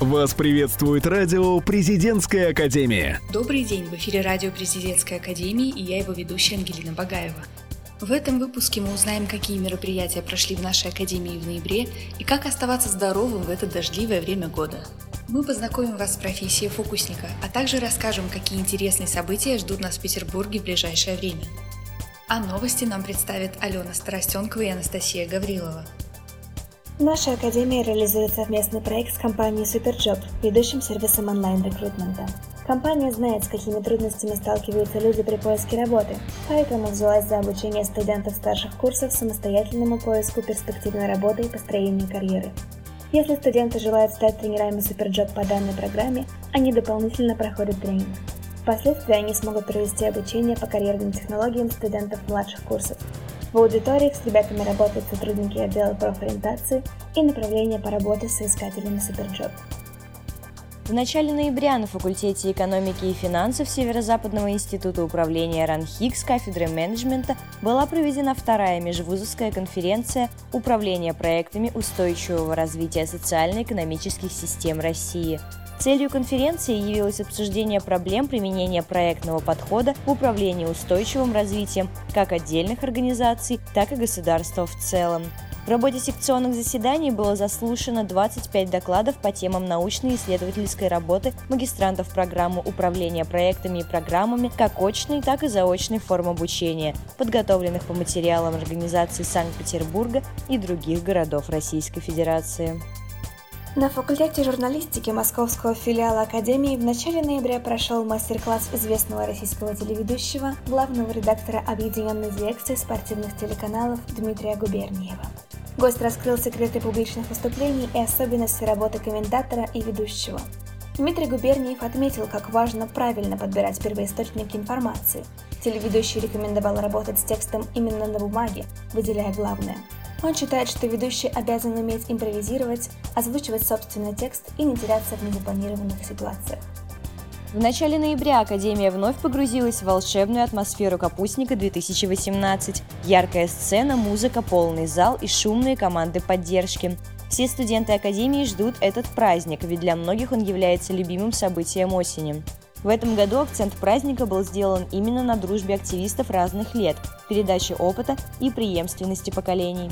Вас приветствует радио «Президентская академия». Добрый день, в эфире радио «Президентской академии» и я его ведущая Ангелина Багаева. В этом выпуске мы узнаем, какие мероприятия прошли в нашей академии в ноябре и как оставаться здоровым в это дождливое время года. Мы познакомим вас с профессией фокусника, а также расскажем, какие интересные события ждут нас в Петербурге в ближайшее время. А новости нам представят Алена Старостенкова и Анастасия Гаврилова. В нашей академии реализует совместный проект с компанией Superjob, ведущим сервисом онлайн-рекрутмента. Компания знает, с какими трудностями сталкиваются люди при поиске работы, поэтому взялась за обучение студентов старших курсов самостоятельному поиску перспективной работы и построению карьеры. Если студенты желают стать тренерами Superjob по данной программе, они дополнительно проходят тренинг. Впоследствии они смогут провести обучение по карьерным технологиям студентов младших курсов, в аудиториях с ребятами работают сотрудники отдела профориентации и направления по работе с соискателями Суперджоb. В начале ноября на факультете экономики и финансов Северо-Западного института управления РАНХИК с кафедры менеджмента была проведена вторая межвузовская конференция «Управление проектами устойчивого развития социально-экономических систем России», Целью конференции явилось обсуждение проблем применения проектного подхода в управлении устойчивым развитием как отдельных организаций, так и государства в целом. В работе секционных заседаний было заслушано 25 докладов по темам научной и исследовательской работы магистрантов программы управления проектами и программами как очной, так и заочной форм обучения, подготовленных по материалам организаций Санкт-Петербурга и других городов Российской Федерации. На факультете журналистики Московского филиала Академии в начале ноября прошел мастер-класс известного российского телеведущего, главного редактора Объединенной дирекции спортивных телеканалов Дмитрия Губерниева. Гость раскрыл секреты публичных выступлений и особенности работы комментатора и ведущего. Дмитрий Губерниев отметил, как важно правильно подбирать первоисточники информации. Телеведущий рекомендовал работать с текстом именно на бумаге, выделяя главное – он считает, что ведущий обязан уметь импровизировать, озвучивать собственный текст и не теряться в незапланированных ситуациях. В начале ноября Академия вновь погрузилась в волшебную атмосферу Капустника 2018. Яркая сцена, музыка, полный зал и шумные команды поддержки. Все студенты Академии ждут этот праздник, ведь для многих он является любимым событием осени. В этом году акцент праздника был сделан именно на дружбе активистов разных лет, передаче опыта и преемственности поколений.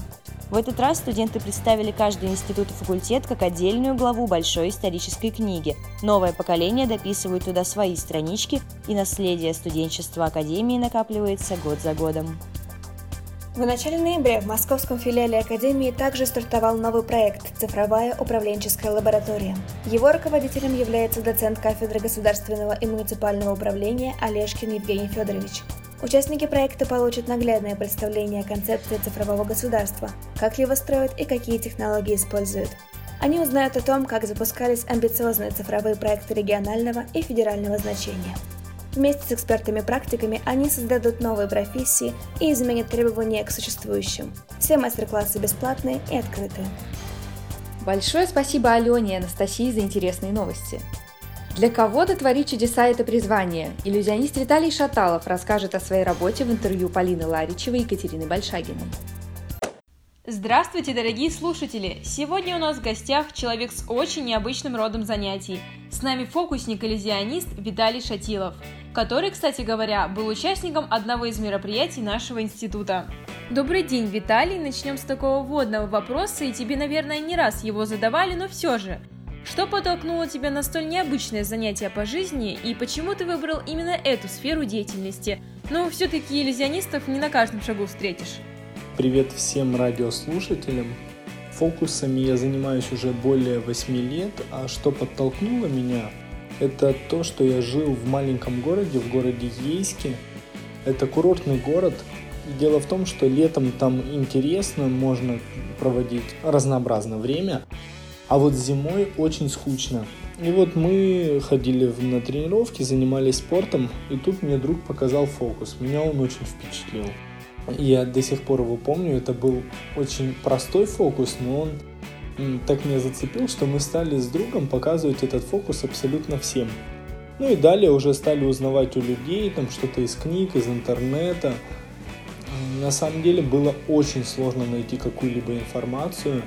В этот раз студенты представили каждый институт и факультет как отдельную главу большой исторической книги. Новое поколение дописывает туда свои странички, и наследие студенчества Академии накапливается год за годом. В начале ноября в московском филиале Академии также стартовал новый проект «Цифровая управленческая лаборатория». Его руководителем является доцент кафедры государственного и муниципального управления Олешкин Евгений Федорович. Участники проекта получат наглядное представление о концепции цифрового государства, как его строят и какие технологии используют. Они узнают о том, как запускались амбициозные цифровые проекты регионального и федерального значения. Вместе с экспертами-практиками они создадут новые профессии и изменят требования к существующим. Все мастер-классы бесплатные и открытые. Большое спасибо Алене и Анастасии за интересные новости. Для кого-то творить чудеса – это призвание. Иллюзионист Виталий Шаталов расскажет о своей работе в интервью Полины Ларичевой и Екатерины Большагиной. Здравствуйте, дорогие слушатели! Сегодня у нас в гостях человек с очень необычным родом занятий. С нами фокусник-иллюзионист Виталий Шатилов, который, кстати говоря, был участником одного из мероприятий нашего института. Добрый день, Виталий! Начнем с такого вводного вопроса, и тебе, наверное, не раз его задавали, но все же. Что подтолкнуло тебя на столь необычное занятие по жизни, и почему ты выбрал именно эту сферу деятельности? Ну, все-таки иллюзионистов не на каждом шагу встретишь. Привет всем радиослушателям. Фокусами я занимаюсь уже более 8 лет, а что подтолкнуло меня, это то, что я жил в маленьком городе, в городе Ейске. Это курортный город. Дело в том, что летом там интересно, можно проводить разнообразное время, а вот зимой очень скучно. И вот мы ходили на тренировки, занимались спортом, и тут мне друг показал фокус. Меня он очень впечатлил. Я до сих пор его помню, это был очень простой фокус, но он так меня зацепил, что мы стали с другом показывать этот фокус абсолютно всем. Ну и далее уже стали узнавать у людей, там что-то из книг, из интернета. На самом деле было очень сложно найти какую-либо информацию.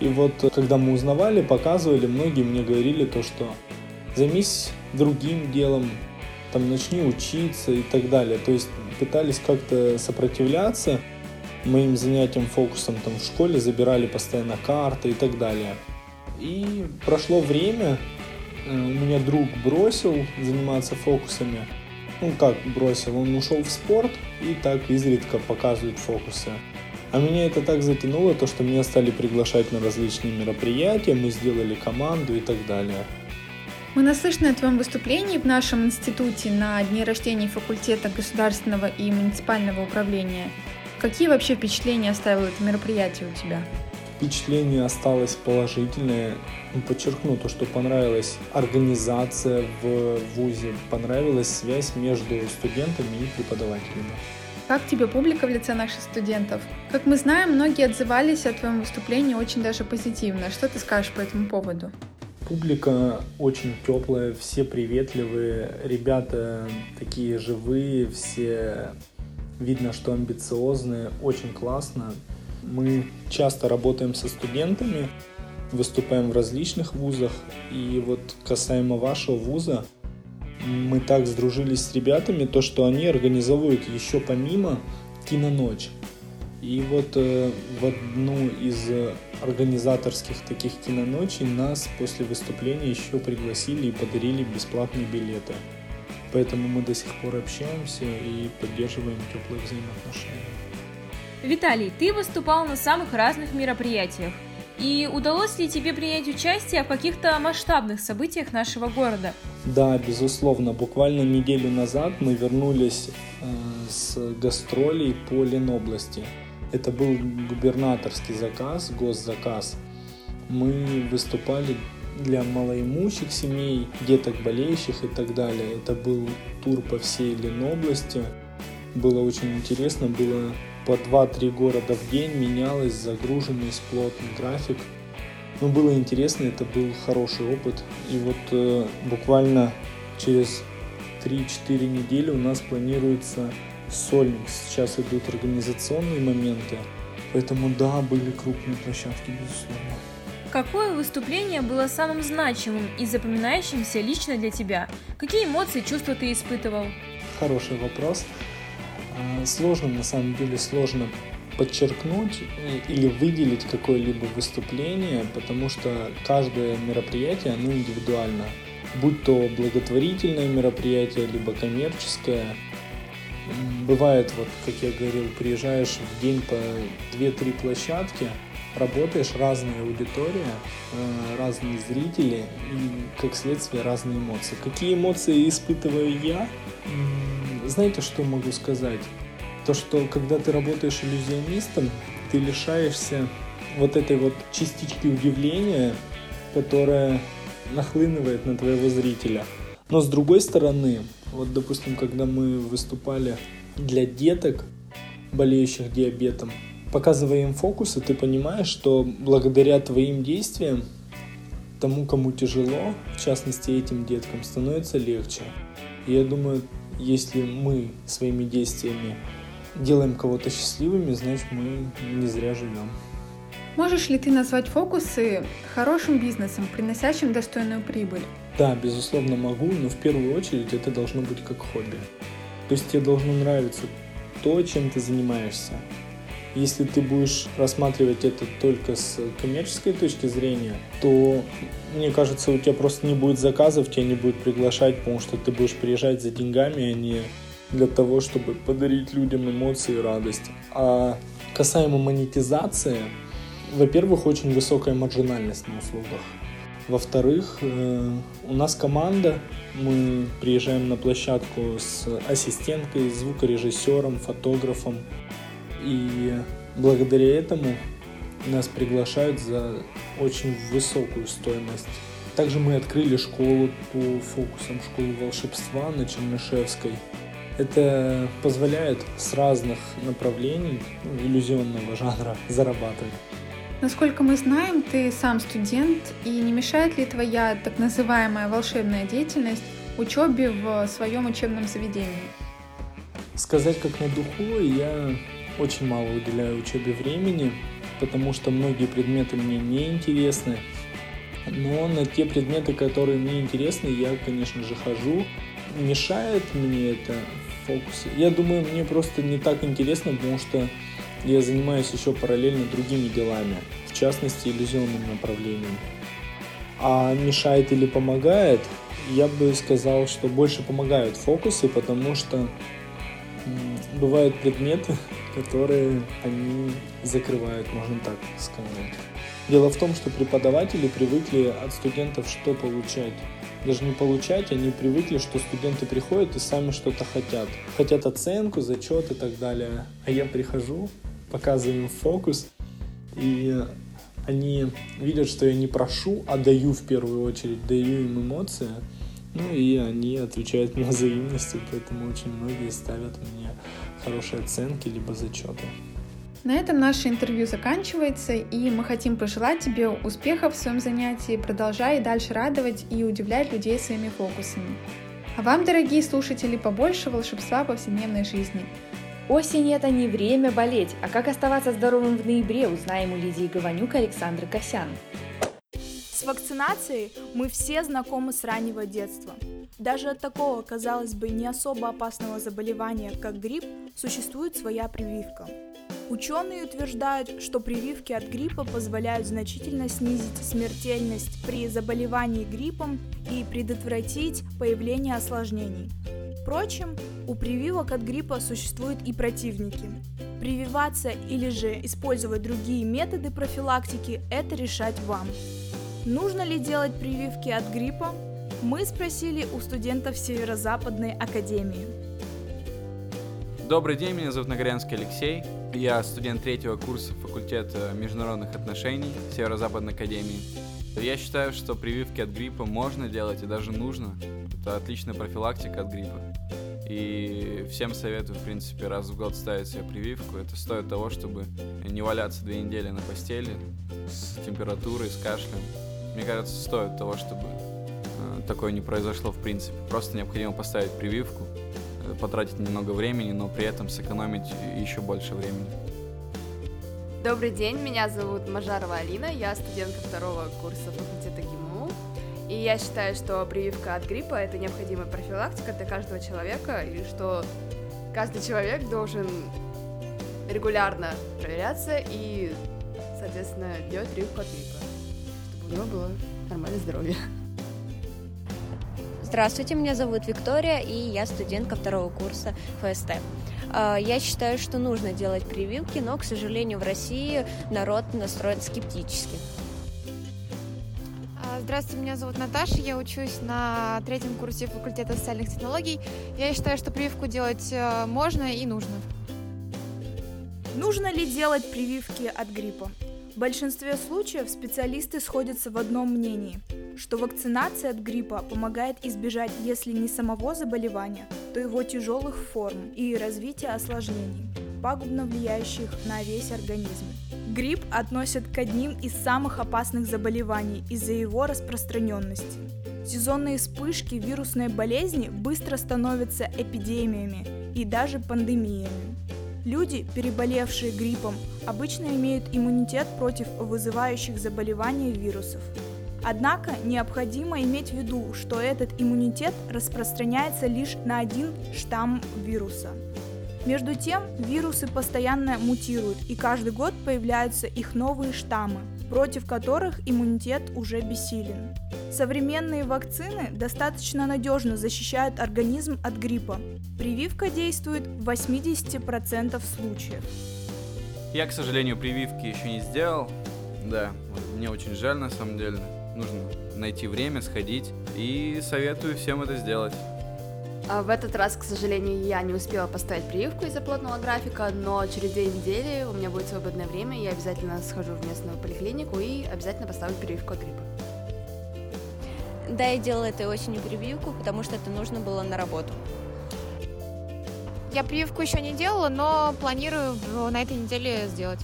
И вот когда мы узнавали, показывали, многие мне говорили то, что займись другим делом, там начни учиться и так далее. То есть пытались как-то сопротивляться моим занятиям фокусом там в школе, забирали постоянно карты и так далее. И прошло время, э, у меня друг бросил заниматься фокусами. Ну как бросил, он ушел в спорт и так изредка показывает фокусы. А меня это так затянуло, то что меня стали приглашать на различные мероприятия, мы сделали команду и так далее. Мы наслышаны о твоем выступлении в нашем институте на дне рождения факультета государственного и муниципального управления. Какие вообще впечатления оставило это мероприятие у тебя? Впечатление осталось положительное. Ну, подчеркну то, что понравилась организация в ВУЗе, понравилась связь между студентами и преподавателями. Как тебе публика в лице наших студентов? Как мы знаем, многие отзывались о твоем выступлении очень даже позитивно. Что ты скажешь по этому поводу? Публика очень теплая, все приветливые, ребята такие живые, все видно, что амбициозные, очень классно. Мы часто работаем со студентами, выступаем в различных вузах, и вот касаемо вашего вуза, мы так сдружились с ребятами, то что они организовывают еще помимо киноночь. И вот э, в одну из организаторских таких киноночей нас после выступления еще пригласили и подарили бесплатные билеты. Поэтому мы до сих пор общаемся и поддерживаем теплые взаимоотношения. Виталий, ты выступал на самых разных мероприятиях. И удалось ли тебе принять участие в каких-то масштабных событиях нашего города? Да, безусловно. Буквально неделю назад мы вернулись э, с гастролей по Ленобласти. Это был губернаторский заказ, госзаказ. Мы выступали для малоимущих семей, деток болеющих и так далее. Это был тур по всей Ленобласти. Было очень интересно, было по 2-3 города в день, менялось, загруженный, плотный график. Но было интересно, это был хороший опыт. И вот э, буквально через 3-4 недели у нас планируется сольник. Сейчас идут организационные моменты. Поэтому да, были крупные площадки, безусловно. Какое выступление было самым значимым и запоминающимся лично для тебя? Какие эмоции, чувства ты испытывал? Хороший вопрос. А, сложно, на самом деле, сложно подчеркнуть э, или выделить какое-либо выступление, потому что каждое мероприятие, оно индивидуально. Будь то благотворительное мероприятие, либо коммерческое, бывает, вот, как я говорил, приезжаешь в день по 2-3 площадки, работаешь, разная аудитория, э, разные зрители и, как следствие, разные эмоции. Какие эмоции испытываю я? Знаете, что могу сказать? То, что когда ты работаешь иллюзионистом, ты лишаешься вот этой вот частички удивления, которая нахлынывает на твоего зрителя. Но с другой стороны, вот, допустим, когда мы выступали для деток, болеющих диабетом, показывая им фокусы, ты понимаешь, что благодаря твоим действиям тому, кому тяжело, в частности этим деткам, становится легче. И я думаю, если мы своими действиями делаем кого-то счастливыми, значит мы не зря живем. Можешь ли ты назвать фокусы хорошим бизнесом, приносящим достойную прибыль? Да, безусловно могу, но в первую очередь это должно быть как хобби. То есть тебе должно нравиться то, чем ты занимаешься. Если ты будешь рассматривать это только с коммерческой точки зрения, то, мне кажется, у тебя просто не будет заказов, тебя не будут приглашать, потому что ты будешь приезжать за деньгами, а не для того, чтобы подарить людям эмоции и радость. А касаемо монетизации, во-первых, очень высокая маржинальность на услугах. Во-вторых, э, у нас команда, мы приезжаем на площадку с ассистенткой, звукорежиссером, фотографом. И благодаря этому нас приглашают за очень высокую стоимость. Также мы открыли школу по фокусам, школу волшебства на Чернышевской. Это позволяет с разных направлений ну, иллюзионного жанра зарабатывать. Насколько мы знаем, ты сам студент, и не мешает ли твоя так называемая волшебная деятельность учебе в своем учебном заведении? Сказать как на духу, я очень мало уделяю учебе времени. потому что многие предметы мне не интересны. Но на те предметы, которые мне интересны, я, конечно же, хожу. Мешает мне это фокусы? Я думаю, мне просто не так интересно, потому что я занимаюсь еще параллельно другими делами, в частности, иллюзионным направлением. А мешает или помогает? Я бы сказал, что больше помогают фокусы, потому что бывают предметы, которые они закрывают, можно так сказать. Дело в том, что преподаватели привыкли от студентов что получать. Даже не получать, они привыкли, что студенты приходят и сами что-то хотят. Хотят оценку, зачет и так далее. А я прихожу, показываю им фокус, и они видят, что я не прошу, а даю в первую очередь, даю им эмоции. Ну и они отвечают мне взаимностью, поэтому очень многие ставят мне хорошие оценки либо зачеты. На этом наше интервью заканчивается, и мы хотим пожелать тебе успехов в своем занятии, продолжай дальше радовать и удивлять людей своими фокусами. А вам, дорогие слушатели, побольше волшебства повседневной жизни. Осень – это не время болеть, а как оставаться здоровым в ноябре, узнаем у Лидии Гованюк и Александры Косян. Вакцинацией мы все знакомы с раннего детства. Даже от такого, казалось бы, не особо опасного заболевания, как грипп, существует своя прививка – Ученые утверждают, что прививки от гриппа позволяют значительно снизить смертельность при заболевании гриппом и предотвратить появление осложнений. Впрочем, у прививок от гриппа существуют и противники. Прививаться или же использовать другие методы профилактики – это решать вам. Нужно ли делать прививки от гриппа? Мы спросили у студентов Северо-Западной академии. Добрый день, меня зовут Нагорянский Алексей. Я студент третьего курса факультета международных отношений Северо-Западной академии. Я считаю, что прививки от гриппа можно делать и даже нужно. Это отличная профилактика от гриппа. И всем советую, в принципе, раз в год ставить себе прививку. Это стоит того, чтобы не валяться две недели на постели с температурой, с кашлем. Мне кажется, стоит того, чтобы э, такое не произошло в принципе. Просто необходимо поставить прививку, потратить немного времени, но при этом сэкономить еще больше времени. Добрый день, меня зовут Мажарова Алина, я студентка второго курса факультета ГИМУ. И я считаю, что прививка от гриппа – это необходимая профилактика для каждого человека, и что каждый человек должен регулярно проверяться и, соответственно, делать прививку от гриппа, у него было нормальное здоровье. Здравствуйте, меня зовут Виктория, и я студентка второго курса ФСТ. А, я считаю, что нужно делать прививки, но, к сожалению, в России народ настроен скептически. А, здравствуйте, меня зовут Наташа, я учусь на третьем курсе факультета социальных технологий. Я считаю, что прививку делать э, можно и нужно. Нужно ли делать прививки от гриппа? В большинстве случаев специалисты сходятся в одном мнении, что вакцинация от гриппа помогает избежать, если не самого заболевания, то его тяжелых форм и развития осложнений, пагубно влияющих на весь организм. Грипп относят к одним из самых опасных заболеваний из-за его распространенности. Сезонные вспышки вирусной болезни быстро становятся эпидемиями и даже пандемиями. Люди, переболевшие гриппом, обычно имеют иммунитет против вызывающих заболевания вирусов. Однако необходимо иметь в виду, что этот иммунитет распространяется лишь на один штамм вируса. Между тем, вирусы постоянно мутируют, и каждый год появляются их новые штаммы, против которых иммунитет уже бессилен. Современные вакцины достаточно надежно защищают организм от гриппа. Прививка действует в 80% случаев. Я, к сожалению, прививки еще не сделал. Да, мне очень жаль на самом деле. Нужно найти время, сходить. И советую всем это сделать. А в этот раз, к сожалению, я не успела поставить прививку из-за плотного графика, но через две недели у меня будет свободное время, я обязательно схожу в местную поликлинику и обязательно поставлю прививку от гриппа. Да, я делала этой осенью прививку, потому что это нужно было на работу. Я прививку еще не делала, но планирую на этой неделе сделать.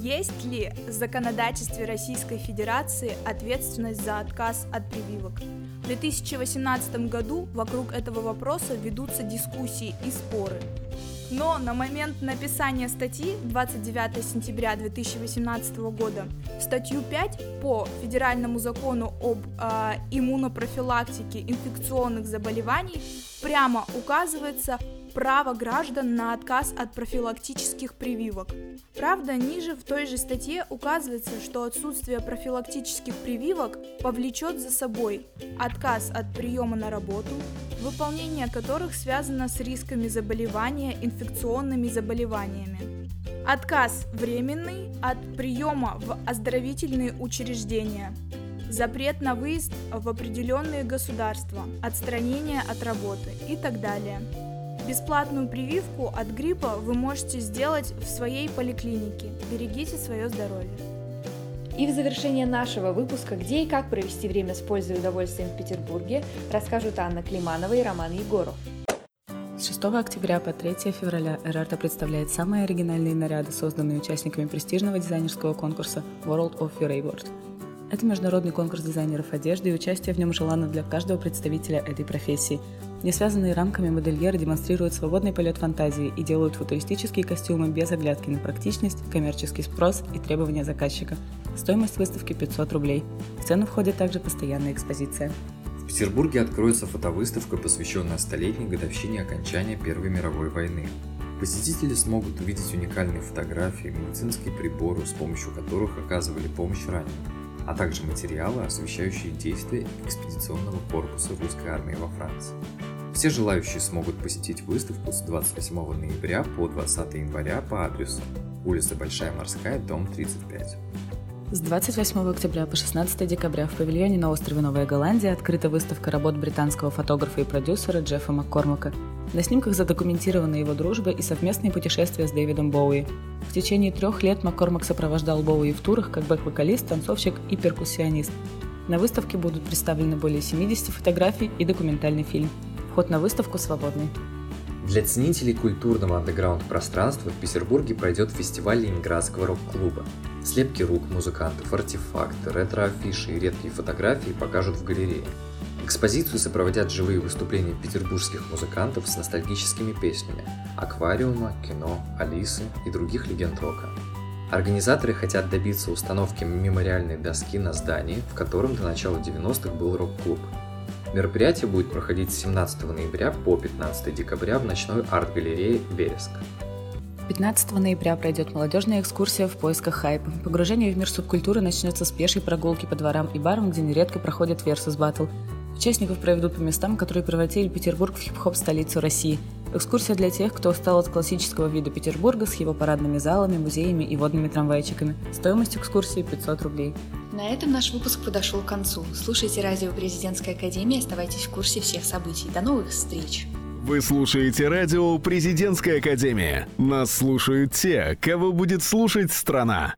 Есть ли в законодательстве Российской Федерации ответственность за отказ от прививок? В 2018 году вокруг этого вопроса ведутся дискуссии и споры. Но на момент написания статьи 29 сентября 2018 года статью 5 по федеральному закону об э, иммунопрофилактике инфекционных заболеваний прямо указывается право граждан на отказ от профилактических прививок. Правда, ниже в той же статье указывается, что отсутствие профилактических прививок повлечет за собой отказ от приема на работу, выполнение которых связано с рисками заболевания инфекционными заболеваниями. Отказ временный от приема в оздоровительные учреждения. Запрет на выезд в определенные государства, отстранение от работы и так далее. Бесплатную прививку от гриппа вы можете сделать в своей поликлинике. Берегите свое здоровье. И в завершение нашего выпуска «Где и как провести время с пользой и удовольствием в Петербурге» расскажут Анна Климанова и Роман Егоров. С 6 октября по 3 февраля РРТ представляет самые оригинальные наряды, созданные участниками престижного дизайнерского конкурса World of Your World. Это международный конкурс дизайнеров одежды, и участие в нем желано для каждого представителя этой профессии. Не связанные рамками модельеры демонстрируют свободный полет фантазии и делают футуристические костюмы без оглядки на практичность, коммерческий спрос и требования заказчика. Стоимость выставки 500 рублей. В цену входит также постоянная экспозиция. В Петербурге откроется фотовыставка, посвященная столетней годовщине окончания Первой мировой войны. Посетители смогут увидеть уникальные фотографии, медицинские приборы, с помощью которых оказывали помощь раненым а также материалы, освещающие действия экспедиционного корпуса русской армии во Франции. Все желающие смогут посетить выставку с 28 ноября по 20 января по адресу улица Большая Морская, дом 35. С 28 октября по 16 декабря в павильоне на острове Новая Голландия открыта выставка работ британского фотографа и продюсера Джеффа Маккормака. На снимках задокументирована его дружба и совместные путешествия с Дэвидом Боуи. В течение трех лет Маккормак сопровождал Боуи в турах как бэк-вокалист, танцовщик и перкуссионист. На выставке будут представлены более 70 фотографий и документальный фильм. Вход на выставку свободный. Для ценителей культурного андеграунд-пространства в Петербурге пройдет фестиваль Ленинградского рок-клуба. Слепки рук музыкантов, артефакты, ретро-афиши и редкие фотографии покажут в галерее. Экспозицию сопроводят живые выступления петербургских музыкантов с ностальгическими песнями «Аквариума», «Кино», «Алисы» и других легенд рока. Организаторы хотят добиться установки мемориальной доски на здании, в котором до начала 90-х был рок-клуб – Мероприятие будет проходить с 17 ноября по 15 декабря в ночной арт-галерее «Вереск». 15 ноября пройдет молодежная экскурсия в поисках хайпа. Погружение в мир субкультуры начнется с пешей прогулки по дворам и барам, где нередко проходит Versus Battle. Участников проведут по местам, которые превратили Петербург в хип-хоп столицу России. Экскурсия для тех, кто устал от классического вида Петербурга с его парадными залами, музеями и водными трамвайчиками. Стоимость экскурсии 500 рублей. На этом наш выпуск подошел к концу. Слушайте радио Президентской Академии, оставайтесь в курсе всех событий. До новых встреч! Вы слушаете радио Президентская Академия. Нас слушают те, кого будет слушать страна.